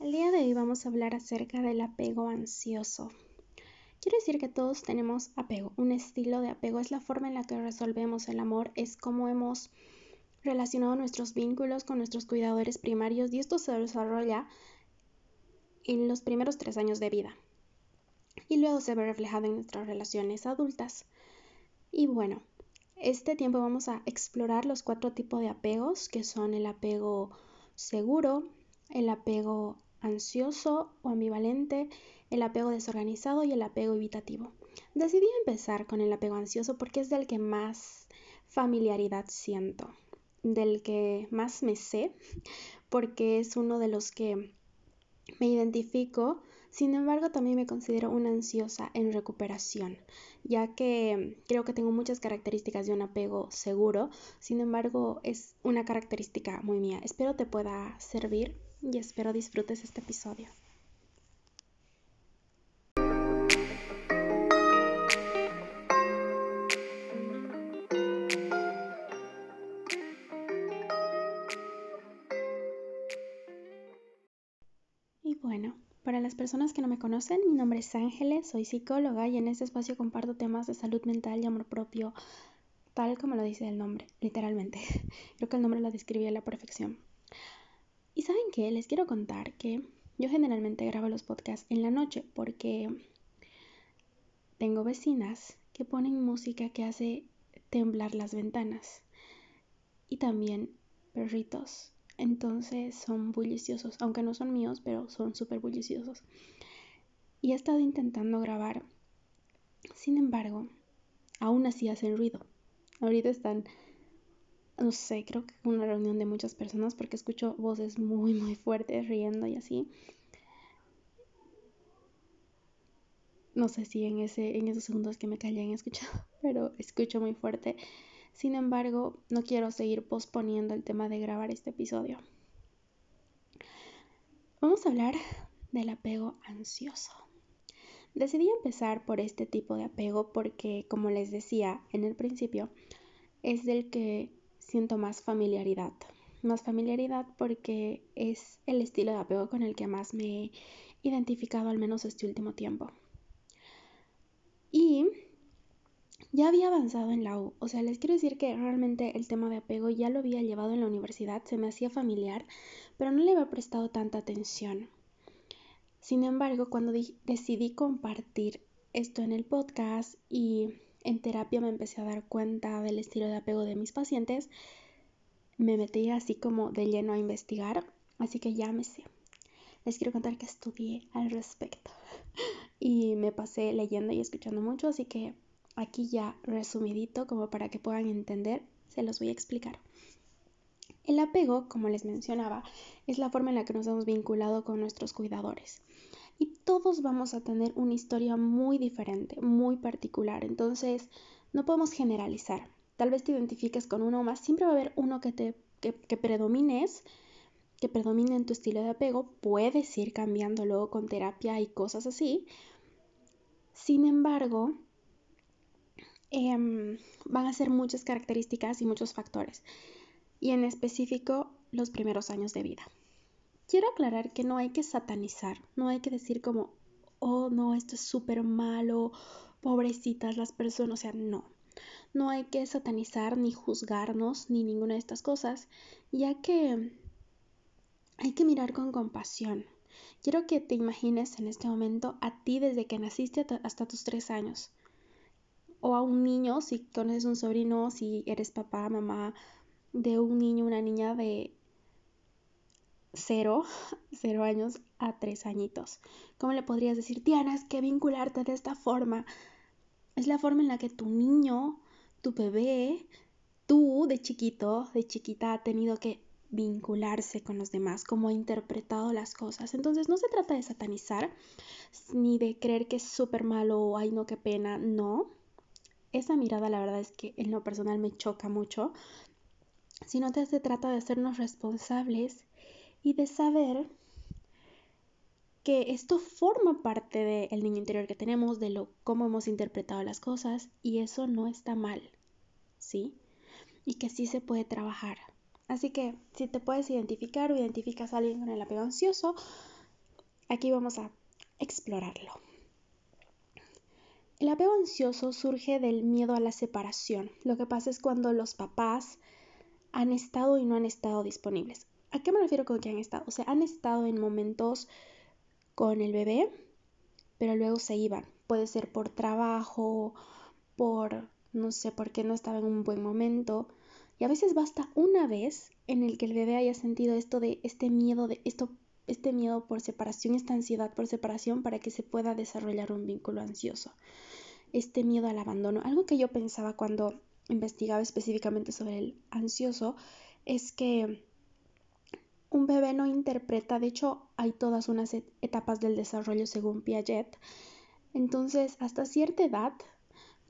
El día de hoy vamos a hablar acerca del apego ansioso. Quiero decir que todos tenemos apego, un estilo de apego es la forma en la que resolvemos el amor, es como hemos relacionado nuestros vínculos con nuestros cuidadores primarios y esto se desarrolla en los primeros tres años de vida y luego se ve reflejado en nuestras relaciones adultas. Y bueno, este tiempo vamos a explorar los cuatro tipos de apegos que son el apego seguro, el apego ansioso o ambivalente, el apego desorganizado y el apego evitativo. Decidí empezar con el apego ansioso porque es del que más familiaridad siento, del que más me sé, porque es uno de los que me identifico. Sin embargo, también me considero una ansiosa en recuperación, ya que creo que tengo muchas características de un apego seguro. Sin embargo, es una característica muy mía. Espero te pueda servir y espero disfrutes este episodio. Y bueno, para las personas que no me conocen, mi nombre es Ángeles, soy psicóloga y en este espacio comparto temas de salud mental y amor propio, tal como lo dice el nombre, literalmente. Creo que el nombre lo describe a la perfección. Y saben qué, les quiero contar que yo generalmente grabo los podcasts en la noche porque tengo vecinas que ponen música que hace temblar las ventanas y también perritos. Entonces son bulliciosos, aunque no son míos, pero son súper bulliciosos. Y he estado intentando grabar. Sin embargo, aún así hacen ruido. Ahorita están no sé, creo que una reunión de muchas personas porque escucho voces muy, muy fuertes riendo y así. No sé si en, ese, en esos segundos que me callé han escuchado, pero escucho muy fuerte. Sin embargo, no quiero seguir posponiendo el tema de grabar este episodio. Vamos a hablar del apego ansioso. Decidí empezar por este tipo de apego porque, como les decía en el principio, es del que siento más familiaridad. Más familiaridad porque es el estilo de apego con el que más me he identificado al menos este último tiempo. Y ya había avanzado en la U, o sea, les quiero decir que realmente el tema de apego ya lo había llevado en la universidad, se me hacía familiar, pero no le había prestado tanta atención. Sin embargo, cuando decidí compartir esto en el podcast y en terapia me empecé a dar cuenta del estilo de apego de mis pacientes, me metí así como de lleno a investigar, así que sé. Les quiero contar que estudié al respecto y me pasé leyendo y escuchando mucho, así que aquí ya resumidito como para que puedan entender, se los voy a explicar. El apego, como les mencionaba, es la forma en la que nos hemos vinculado con nuestros cuidadores y todos vamos a tener una historia muy diferente, muy particular. Entonces, no podemos generalizar. Tal vez te identifiques con uno más, siempre va a haber uno que te que, predomines, que predomine en tu estilo de apego. Puedes ir cambiando luego con terapia y cosas así. Sin embargo, em, van a ser muchas características y muchos factores. Y en específico, los primeros años de vida. Quiero aclarar que no hay que satanizar, no hay que decir como, oh no, esto es súper malo, pobrecitas las personas, o sea, no. No hay que satanizar ni juzgarnos ni ninguna de estas cosas, ya que hay que mirar con compasión. Quiero que te imagines en este momento a ti desde que naciste hasta tus tres años. O a un niño, si conoces un sobrino, si eres papá, mamá de un niño, una niña de cero, cero años a tres añitos. ¿Cómo le podrías decir, tienes que vincularte de esta forma? Es la forma en la que tu niño, tu bebé, tú de chiquito, de chiquita, ha tenido que vincularse con los demás, cómo ha interpretado las cosas. Entonces no se trata de satanizar, ni de creer que es súper malo o ay no, qué pena, no. Esa mirada la verdad es que en lo personal me choca mucho, sino que se trata de hacernos responsables y de saber que esto forma parte del niño interior que tenemos, de lo cómo hemos interpretado las cosas y eso no está mal, ¿sí? Y que sí se puede trabajar. Así que si te puedes identificar o identificas a alguien con el apego ansioso, aquí vamos a explorarlo. El apego ansioso surge del miedo a la separación. Lo que pasa es cuando los papás han estado y no han estado disponibles. ¿A qué me refiero con que han estado? O sea, han estado en momentos con el bebé, pero luego se iban. Puede ser por trabajo, por, no sé, porque no estaba en un buen momento. Y a veces basta una vez en el que el bebé haya sentido esto de este miedo de esto este miedo por separación, esta ansiedad por separación para que se pueda desarrollar un vínculo ansioso. Este miedo al abandono. Algo que yo pensaba cuando investigaba específicamente sobre el ansioso es que un bebé no interpreta, de hecho hay todas unas etapas del desarrollo según Piaget, entonces hasta cierta edad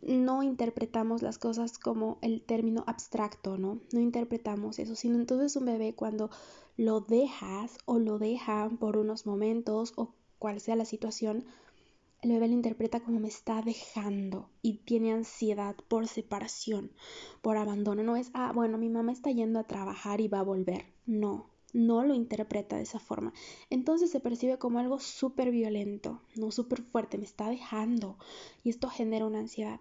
no interpretamos las cosas como el término abstracto, ¿no? No interpretamos eso, sino entonces un bebé cuando lo dejas o lo dejan por unos momentos o cual sea la situación, el bebé lo interpreta como me está dejando y tiene ansiedad por separación, por abandono. No es, ah, bueno, mi mamá está yendo a trabajar y va a volver. No, no lo interpreta de esa forma. Entonces se percibe como algo súper violento, no súper fuerte, me está dejando. Y esto genera una ansiedad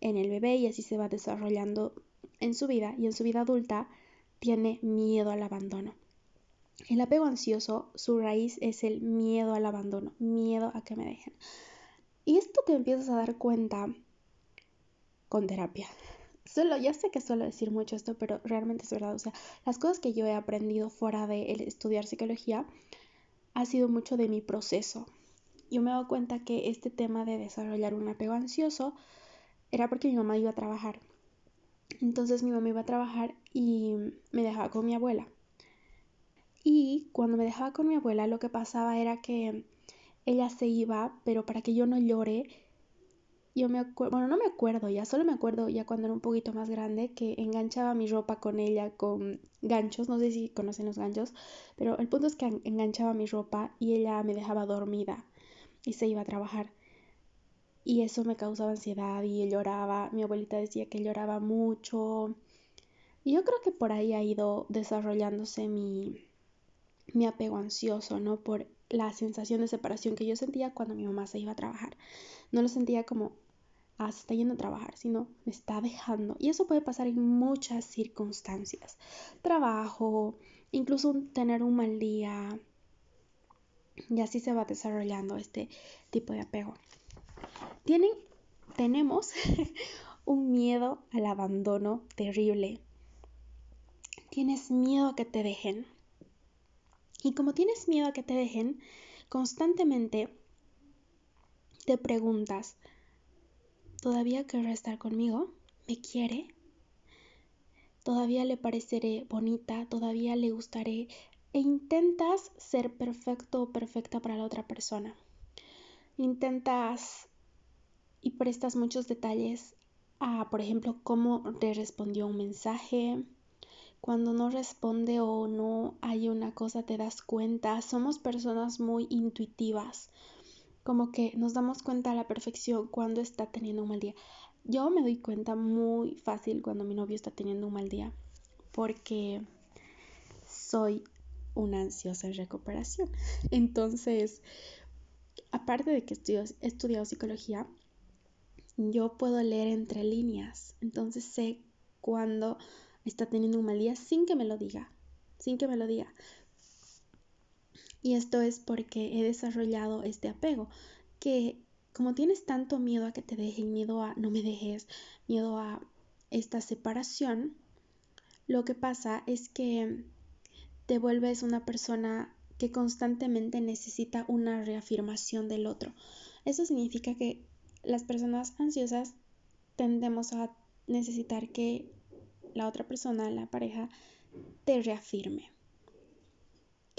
en el bebé y así se va desarrollando en su vida. Y en su vida adulta tiene miedo al abandono. El apego ansioso, su raíz es el miedo al abandono, miedo a que me dejen. Y esto te empiezas a dar cuenta con terapia. Solo, ya sé que suelo decir mucho esto, pero realmente es verdad. O sea, las cosas que yo he aprendido fuera de estudiar psicología ha sido mucho de mi proceso. Yo me he cuenta que este tema de desarrollar un apego ansioso era porque mi mamá iba a trabajar. Entonces mi mamá iba a trabajar y me dejaba con mi abuela. Y cuando me dejaba con mi abuela, lo que pasaba era que ella se iba, pero para que yo no llore, yo me acuerdo, bueno, no me acuerdo ya, solo me acuerdo ya cuando era un poquito más grande que enganchaba mi ropa con ella con ganchos, no sé si conocen los ganchos, pero el punto es que enganchaba mi ropa y ella me dejaba dormida y se iba a trabajar. Y eso me causaba ansiedad y lloraba, mi abuelita decía que lloraba mucho. Y yo creo que por ahí ha ido desarrollándose mi, mi apego ansioso, ¿no? Por la sensación de separación que yo sentía cuando mi mamá se iba a trabajar. No lo sentía como, ah, se está yendo a trabajar, sino me está dejando. Y eso puede pasar en muchas circunstancias. Trabajo, incluso tener un mal día. Y así se va desarrollando este tipo de apego. Tienen, tenemos un miedo al abandono terrible. Tienes miedo a que te dejen. Y como tienes miedo a que te dejen, constantemente te preguntas, ¿todavía querrá estar conmigo? ¿Me quiere? ¿Todavía le pareceré bonita? ¿Todavía le gustaré? E intentas ser perfecto o perfecta para la otra persona. Intentas y prestas muchos detalles a, por ejemplo, cómo te respondió un mensaje, cuando no responde o no hay una cosa te das cuenta. Somos personas muy intuitivas, como que nos damos cuenta a la perfección cuando está teniendo un mal día. Yo me doy cuenta muy fácil cuando mi novio está teniendo un mal día, porque soy una ansiosa en recuperación. Entonces, aparte de que he estudiado psicología, yo puedo leer entre líneas. Entonces sé cuando está teniendo un mal día sin que me lo diga, sin que me lo diga. Y esto es porque he desarrollado este apego, que como tienes tanto miedo a que te dejen, miedo a no me dejes, miedo a esta separación, lo que pasa es que te vuelves una persona que constantemente necesita una reafirmación del otro. Eso significa que las personas ansiosas tendemos a necesitar que la otra persona, la pareja, te reafirme,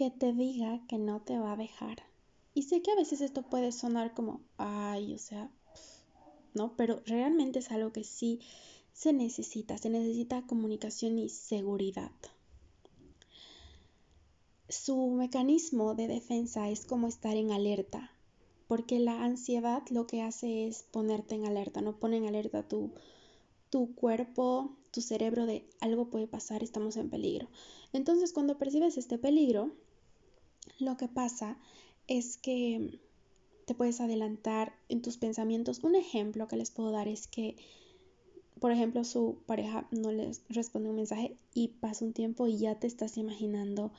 que te diga que no te va a dejar. Y sé que a veces esto puede sonar como, ay, o sea, ¿no? Pero realmente es algo que sí se necesita, se necesita comunicación y seguridad. Su mecanismo de defensa es como estar en alerta, porque la ansiedad lo que hace es ponerte en alerta, no pone en alerta tu, tu cuerpo, tu cerebro de algo puede pasar, estamos en peligro. Entonces, cuando percibes este peligro, lo que pasa es que te puedes adelantar en tus pensamientos. Un ejemplo que les puedo dar es que, por ejemplo, su pareja no les responde un mensaje y pasa un tiempo y ya te estás imaginando,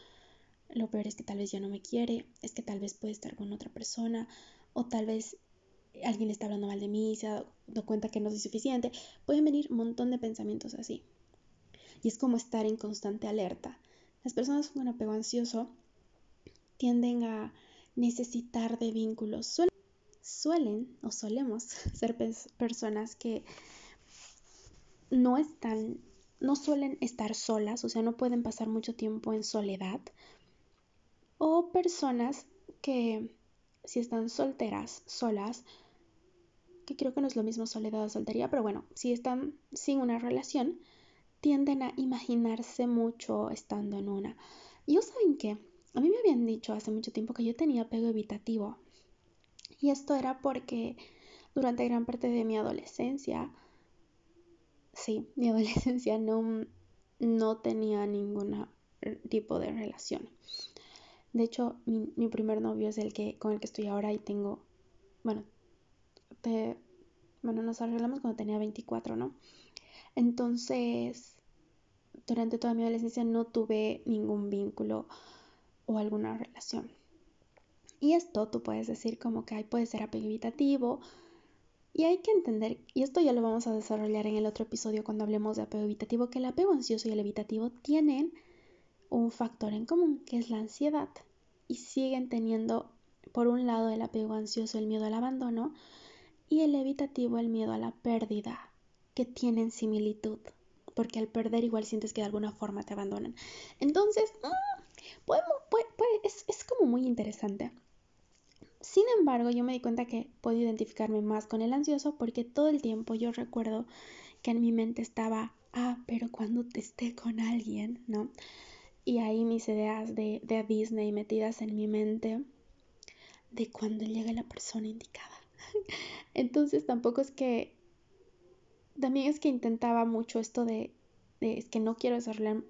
lo peor es que tal vez ya no me quiere, es que tal vez puede estar con otra persona o tal vez alguien está hablando mal de mí, se ha dado cuenta que no soy suficiente. Pueden venir un montón de pensamientos así. Y es como estar en constante alerta. Las personas con apego ansioso tienden a necesitar de vínculos. Suelen, o solemos ser personas que no están, no suelen estar solas, o sea, no pueden pasar mucho tiempo en soledad. O personas que si están solteras, solas, que creo que no es lo mismo soledad o soltería, pero bueno, si están sin una relación, tienden a imaginarse mucho estando en una. Y saben qué, a mí me habían dicho hace mucho tiempo que yo tenía apego evitativo. Y esto era porque durante gran parte de mi adolescencia, sí, mi adolescencia no, no tenía ningún tipo de relación. De hecho, mi, primer novio es el que con el que estoy ahora y tengo, bueno, bueno, nos arreglamos cuando tenía 24, ¿no? Entonces, durante toda mi adolescencia no tuve ningún vínculo o alguna relación. Y esto tú puedes decir como que puede ser apego evitativo. Y hay que entender, y esto ya lo vamos a desarrollar en el otro episodio cuando hablemos de apego evitativo, que el apego ansioso y el evitativo tienen un factor en común, que es la ansiedad. Y siguen teniendo, por un lado, el apego ansioso, el miedo al abandono, y el evitativo, el miedo a la pérdida, que tienen similitud, porque al perder igual sientes que de alguna forma te abandonan. Entonces, mm, es, es como muy interesante. Sin embargo, yo me di cuenta que puedo identificarme más con el ansioso porque todo el tiempo yo recuerdo que en mi mente estaba, ah, pero cuando te esté con alguien, ¿no? Y ahí mis ideas de, de Disney metidas en mi mente de cuando llegue la persona indicada. Entonces tampoco es que, también es que intentaba mucho esto de, es que no quiero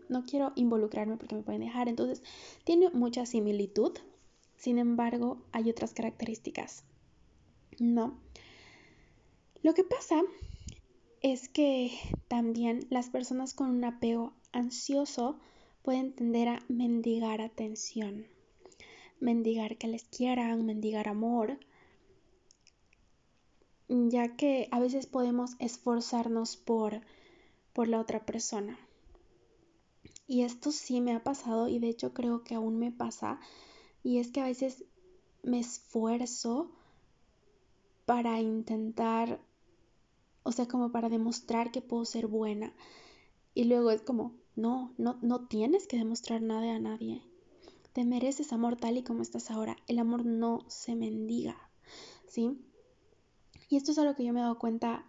no quiero involucrarme porque me pueden dejar. Entonces tiene mucha similitud, sin embargo hay otras características. No. Lo que pasa es que también las personas con un apego ansioso pueden tender a mendigar atención, mendigar que les quieran, mendigar amor, ya que a veces podemos esforzarnos por, por la otra persona. Y esto sí me ha pasado y de hecho creo que aún me pasa. Y es que a veces me esfuerzo para intentar, o sea, como para demostrar que puedo ser buena. Y luego es como, no, no, no tienes que demostrar nada a nadie. Te mereces amor tal y como estás ahora. El amor no se mendiga, ¿sí? Y esto es algo que yo me he dado cuenta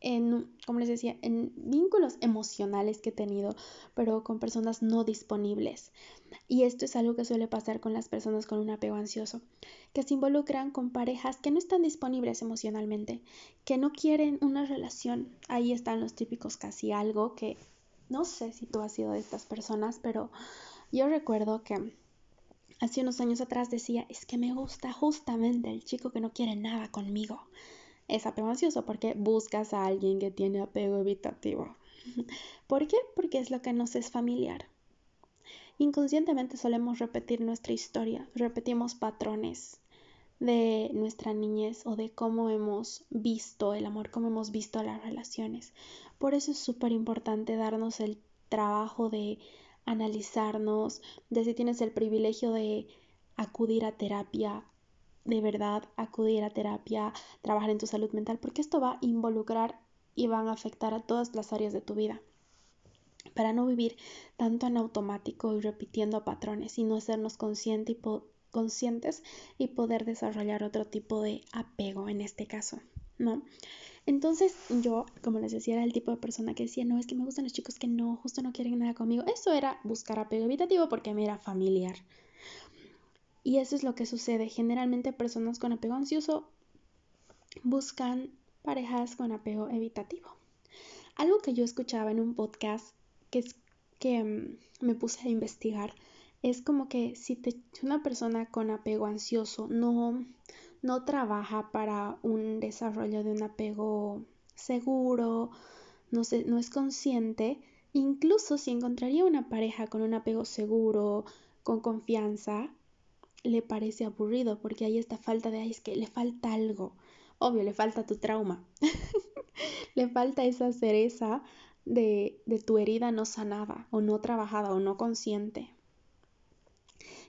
en, como les decía, en vínculos emocionales que he tenido, pero con personas no disponibles. Y esto es algo que suele pasar con las personas con un apego ansioso, que se involucran con parejas que no están disponibles emocionalmente, que no quieren una relación. Ahí están los típicos casi algo que no sé si tú has sido de estas personas, pero yo recuerdo que hace unos años atrás decía, es que me gusta justamente el chico que no quiere nada conmigo. Es apego ansioso porque buscas a alguien que tiene apego evitativo. ¿Por qué? Porque es lo que nos es familiar. Inconscientemente solemos repetir nuestra historia, repetimos patrones de nuestra niñez o de cómo hemos visto el amor, cómo hemos visto las relaciones. Por eso es súper importante darnos el trabajo de analizarnos, de si tienes el privilegio de acudir a terapia, de verdad acudir a terapia, trabajar en tu salud mental, porque esto va a involucrar y van a afectar a todas las áreas de tu vida. Para no vivir tanto en automático y repitiendo patrones, sino hacernos consciente conscientes y poder desarrollar otro tipo de apego en este caso, ¿no? Entonces yo, como les decía, era el tipo de persona que decía, no, es que me gustan los chicos que no, justo no quieren nada conmigo. Eso era buscar apego evitativo porque me era familiar. Y eso es lo que sucede. Generalmente personas con apego ansioso buscan parejas con apego evitativo. Algo que yo escuchaba en un podcast que, es, que mm, me puse a investigar Es como que si te, una persona con apego ansioso no, no trabaja para un desarrollo de un apego seguro, no, no es consciente, incluso si encontraría una pareja con un apego seguro, con confianza, le parece aburrido porque hay esta falta de, ay, es que le falta algo. Obvio, le falta tu trauma. le falta esa cereza de, de tu herida no sanada o no trabajada o no consciente.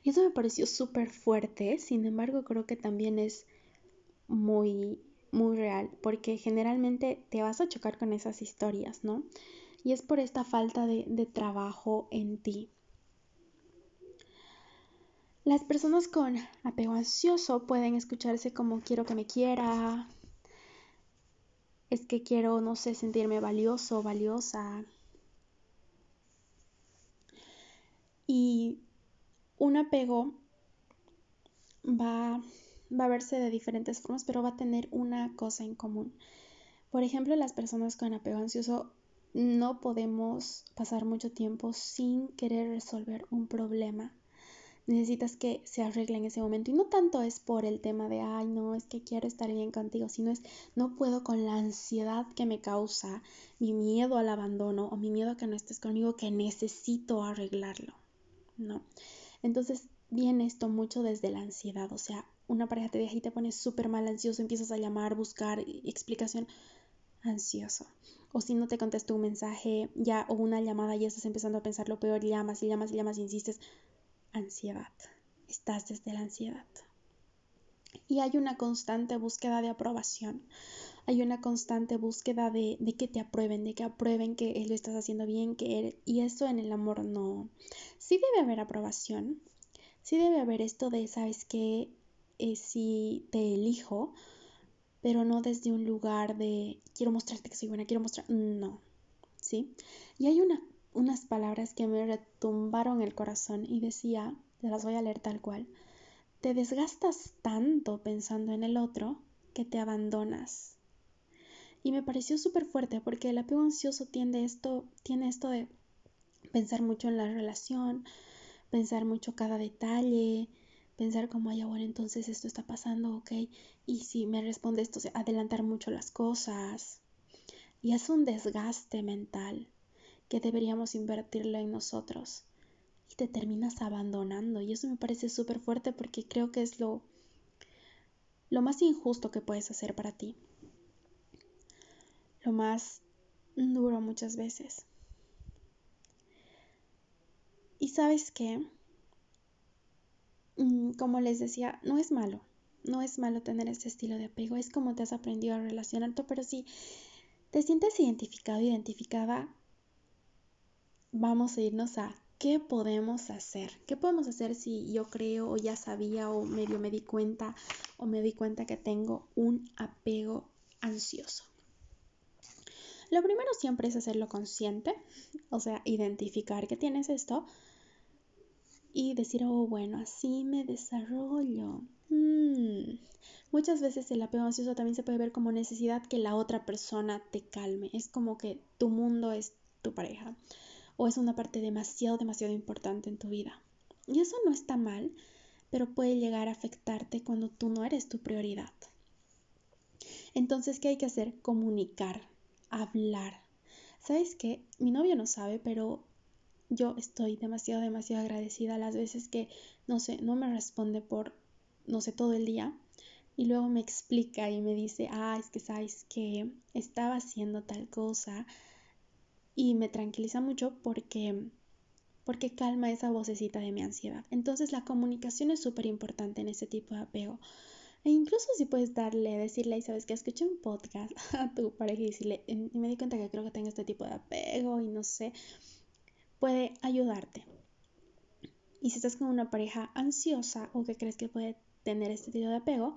Y eso me pareció súper fuerte, sin embargo creo que también es muy, muy real, porque generalmente te vas a chocar con esas historias, ¿no? Y es por esta falta de, de trabajo en ti. Las personas con apego ansioso pueden escucharse como quiero que me quiera, es que quiero, no sé, sentirme valioso, valiosa. Y un apego va, va a verse de diferentes formas, pero va a tener una cosa en común. Por ejemplo, las personas con apego ansioso no podemos pasar mucho tiempo sin querer resolver un problema necesitas que se arregle en ese momento. Y no tanto es por el tema de, ay, no, es que quiero estar bien contigo, sino es, no puedo con la ansiedad que me causa, mi miedo al abandono o mi miedo a que no estés conmigo, que necesito arreglarlo, ¿no? Entonces viene esto mucho desde la ansiedad, o sea, una pareja te deja y te pones súper mal ansioso, empiezas a llamar, buscar explicación, ansioso. O si no te contesta un mensaje ya o una llamada, ya estás empezando a pensar lo peor, llamas y llamas y llamas y insistes, ansiedad. Estás desde la ansiedad. Y hay una constante búsqueda de aprobación. Hay una constante búsqueda de, que te aprueben, de que aprueben que lo estás haciendo bien, que y eso en el amor no. Sí debe haber aprobación, sí debe haber esto de, ¿sabes qué? Eh, si te elijo, pero no desde un lugar de quiero mostrarte que soy buena, quiero mostrar, no, ¿sí? Y hay una unas palabras que me retumbaron el corazón y decía, te las voy a leer tal cual, te desgastas tanto pensando en el otro que te abandonas. Y me pareció súper fuerte porque el apego ansioso esto, tiene esto de pensar mucho en la relación, pensar mucho cada detalle, pensar como, ay, bueno, entonces esto está pasando, ok, y si me responde esto, adelantar mucho las cosas. Y es un desgaste mental que deberíamos invertirlo en nosotros. Y te terminas abandonando. Y eso me parece súper fuerte porque creo que es lo, lo más injusto que puedes hacer para ti. Lo más duro muchas veces. Y sabes qué? Mm, como les decía, no es malo. No es malo tener este estilo de apego. Es como te has aprendido a relacionarte. Pero si te sientes identificado, identificada, vamos a irnos a qué podemos hacer. ¿Qué podemos hacer si yo creo o ya sabía o medio me di cuenta o me di cuenta que tengo un apego ansioso? Lo primero siempre es hacerlo consciente, o sea, identificar que tienes esto y decir, oh, bueno, así me desarrollo. Mm. Muchas veces el apego ansioso también se puede ver como necesidad que la otra persona te calme. Es como que tu mundo es tu pareja o es una parte demasiado, demasiado importante en tu vida. Y eso no está mal, pero puede llegar a afectarte cuando tú no eres tu prioridad. Entonces, ¿qué hay que hacer? Comunicar, hablar. ¿Sabes qué? Mi novio no sabe, pero yo estoy demasiado, demasiado agradecida las veces que, no sé, no me responde por, no sé, todo el día. Y luego me explica y me dice, ah, es que sabes que estaba haciendo tal cosa, y me tranquiliza mucho porque porque calma esa vocecita de mi ansiedad. Entonces la comunicación es súper importante en ese tipo de apego. E incluso si puedes darle, decirle, y sabes que escuché un podcast a tu pareja y decirle, y me di cuenta que creo que tengo este tipo de apego y no sé, puede ayudarte. Y si estás con una pareja ansiosa o que crees que puede tener este tipo de apego,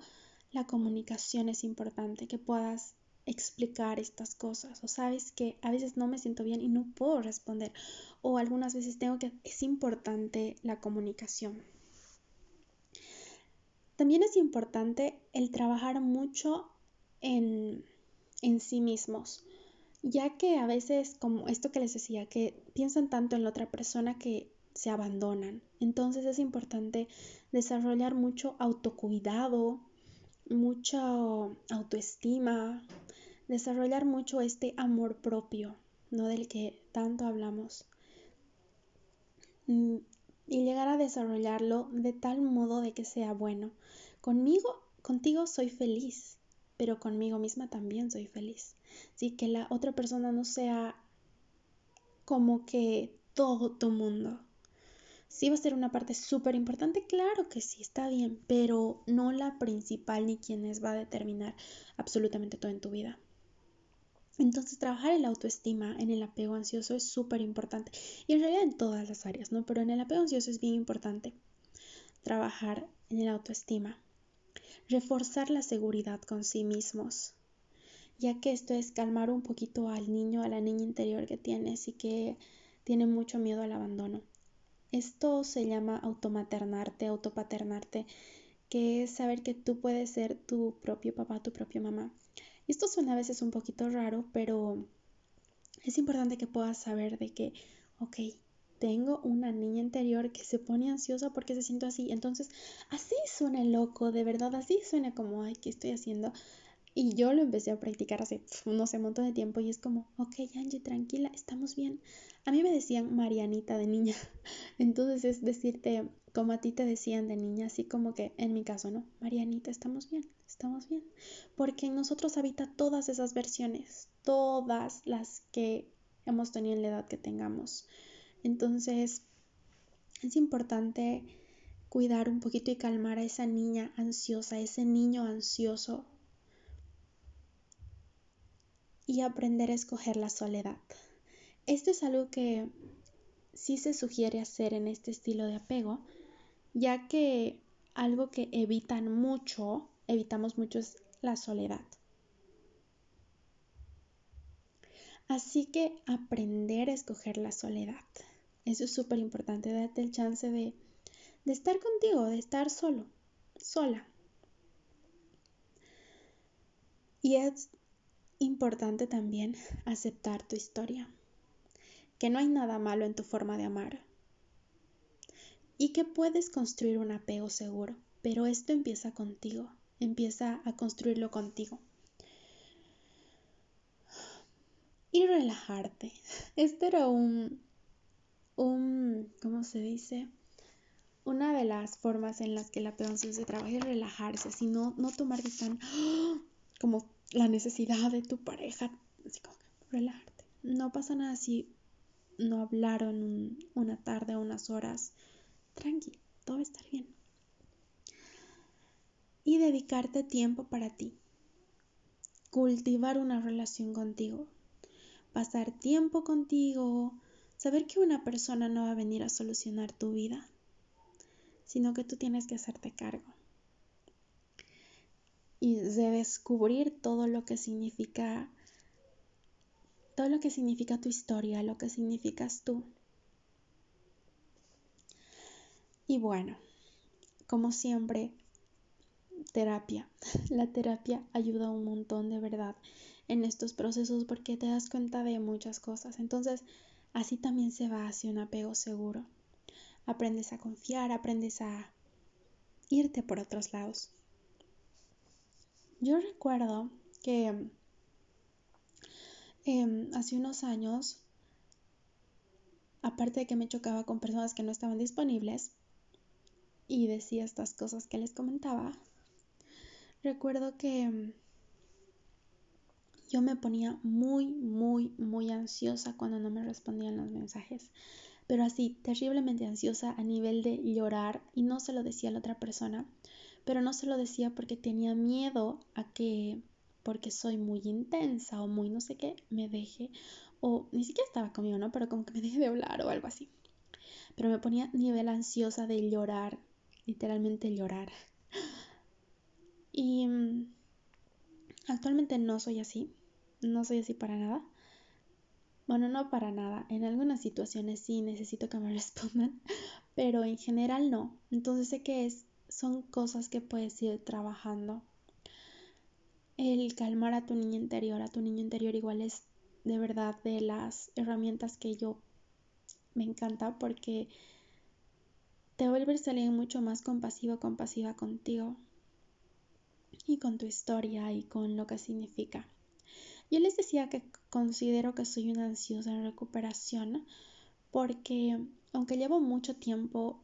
la comunicación es importante, que puedas explicar estas cosas o sabes que a veces no me siento bien y no puedo responder o algunas veces tengo que es importante la comunicación. También es importante el trabajar mucho en, en sí mismos, ya que a veces como esto que les decía, que piensan tanto en la otra persona que se abandonan. Entonces es importante desarrollar mucho autocuidado, mucha autoestima, desarrollar mucho este amor propio, no del que tanto hablamos. Mm, y llegar a desarrollarlo de tal modo de que sea bueno. Conmigo, contigo soy feliz, pero conmigo misma también soy feliz. Así que la otra persona no sea como que todo tu mundo. Sí va a ser una parte súper importante, claro que sí, está bien, pero no la principal ni quienes va a determinar absolutamente todo en tu vida. Entonces, trabajar en la autoestima, en el apego ansioso es súper importante. Y en realidad en todas las áreas, ¿no? Pero en el apego ansioso es bien importante trabajar en el autoestima. Reforzar la seguridad con sí mismos. Ya que esto es calmar un poquito al niño, a la niña interior que tienes y que tiene mucho miedo al abandono. Esto se llama automaternarte, autopaternarte, que es saber que tú puedes ser tu propio papá, tu propia mamá esto suena a veces un poquito raro, pero es importante que puedas saber de que, ok, tengo una niña interior que se pone ansiosa porque se siente así. Entonces, así suena loco, de verdad, así suena como, ay, ¿qué estoy haciendo? Y yo lo empecé a practicar hace, no sé, un montón de tiempo y es como, ok, Angie, tranquila, estamos bien. A mí me decían Marianita de niña. Entonces es decirte, como a ti te decían de niña, así como que en mi caso, ¿no? Marianita, estamos bien, estamos bien. Porque en nosotros habita todas esas versiones, todas las que hemos tenido en la edad que tengamos. Entonces, es importante cuidar un poquito y calmar a esa niña ansiosa, ese niño ansioso y aprender a escoger la soledad. Esto es algo que sí se sugiere hacer en este estilo de apego, ya que algo que evitan mucho, evitamos mucho es la soledad. Así que aprender a escoger la soledad. Eso es súper importante, date el chance de, de estar contigo, de estar solo, sola. Y es importante también aceptar tu historia, que no hay nada malo en tu forma de amar, y que puedes construir un apego seguro, pero esto empieza contigo, empieza a construirlo contigo. Y relajarte. Este era un, un, ¿cómo se dice? Una de las formas en las que el apego se trabaja es relajarse, sino no tomarte tan como la necesidad de tu pareja, así como relajarte. No pasa nada si no hablaron una tarde o unas horas tranqui, todo va a estar bien. Y dedicarte tiempo para ti. Cultivar una relación contigo. Pasar tiempo contigo. Saber que una persona no va a venir a solucionar tu vida, sino que tú tienes que hacerte cargo. Y de descubrir todo lo que significa todo lo que significa tu historia, lo que significas tú. Y bueno, como siempre, terapia. La terapia ayuda un montón de verdad en estos procesos porque te das cuenta de muchas cosas. Entonces, así también se va hacia un apego seguro. Aprendes a confiar, aprendes a irte por otros lados. Yo recuerdo que em, hace unos años, aparte de que me chocaba con personas que no estaban disponibles, y decía estas cosas que les comentaba, recuerdo que yo me ponía muy, muy, muy ansiosa cuando no me respondían los mensajes. Pero así, terriblemente ansiosa a nivel de llorar y no se lo decía a la otra persona. Pero no se lo decía porque tenía miedo a que, porque soy muy intensa o muy no sé qué, me deje. O ni siquiera estaba conmigo, ¿no? Pero como que me deje de hablar o algo así. Pero me ponía a nivel ansiosa de llorar literalmente llorar. Y mm, actualmente no soy así, no soy así para nada. Bueno, no para nada. En algunas situaciones sí necesito que me respondan, pero en general no. Entonces sé que es, son cosas que puedes ir trabajando. El calmar a tu niño interior, a tu niño interior igual es de verdad de las herramientas que yo me encanta porque te vuelves alguien mucho más compasivo, compasiva contigo y con tu historia y con lo que significa. Yo les decía que considero que soy una ansiosa recuperación porque aunque llevo mucho tiempo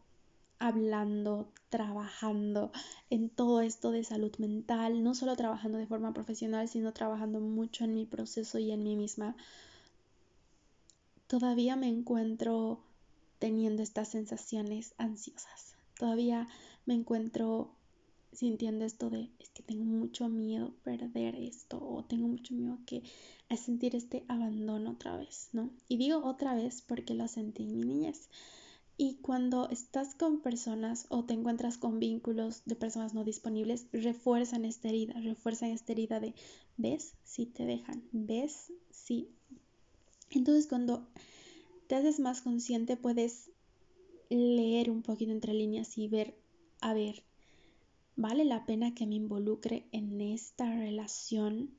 hablando, trabajando en todo esto de salud mental, no solo trabajando de forma profesional, sino trabajando mucho en mi proceso y en mí misma, todavía me encuentro teniendo estas sensaciones ansiosas. Todavía me encuentro sintiendo esto de es que tengo mucho miedo perder esto o tengo mucho miedo que sentir este abandono otra vez, ¿no? Y digo otra vez porque lo sentí en mi niñez. Y cuando estás con personas o te encuentras con vínculos de personas no disponibles, refuerzan esta herida, refuerzan esta herida de, ¿ves? Si te dejan, ¿ves? Si. Entonces cuando te haces más consciente puedes leer un poquito entre líneas y ver, a ver, ¿vale la pena que me involucre en esta relación?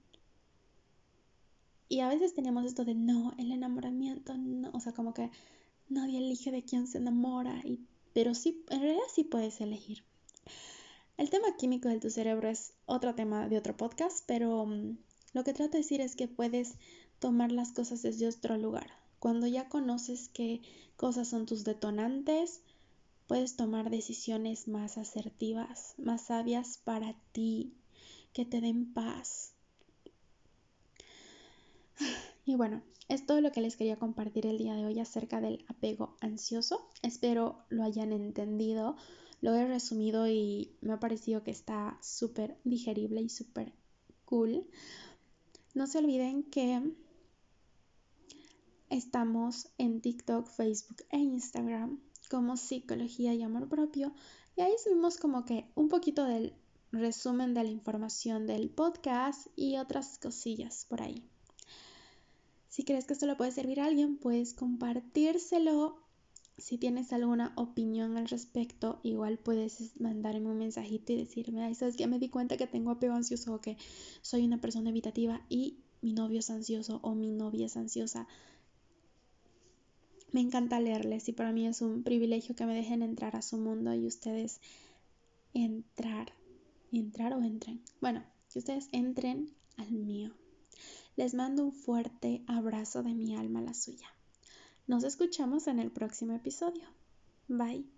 Y a veces tenemos esto de no, el enamoramiento, no, o sea, como que nadie elige de quién se enamora, y, pero sí, en realidad sí puedes elegir. El tema químico de tu cerebro es otro tema de otro podcast, pero um, lo que trato de decir es que puedes tomar las cosas desde otro lugar. Cuando ya conoces qué cosas son tus detonantes, puedes tomar decisiones más asertivas, más sabias para ti, que te den paz. Y bueno, es todo lo que les quería compartir el día de hoy acerca del apego ansioso. Espero lo hayan entendido. Lo he resumido y me ha parecido que está súper digerible y súper cool. No se olviden que estamos en TikTok, Facebook e Instagram como psicología y amor propio. Y ahí subimos como que un poquito del resumen de la información del podcast y otras cosillas por ahí. Si crees que esto le puede servir a alguien, puedes compartírselo. Si tienes alguna opinión al respecto, igual puedes mandarme un mensajito y decirme, ay, sabes que me di cuenta que tengo apego ansioso o que soy una persona evitativa y mi novio es ansioso o mi novia es ansiosa. Me encanta leerles y para mí es un privilegio que me dejen entrar a su mundo y ustedes entrar, entrar o entren. Bueno, que ustedes entren al mío. Les mando un fuerte abrazo de mi alma a la suya. Nos escuchamos en el próximo episodio. Bye.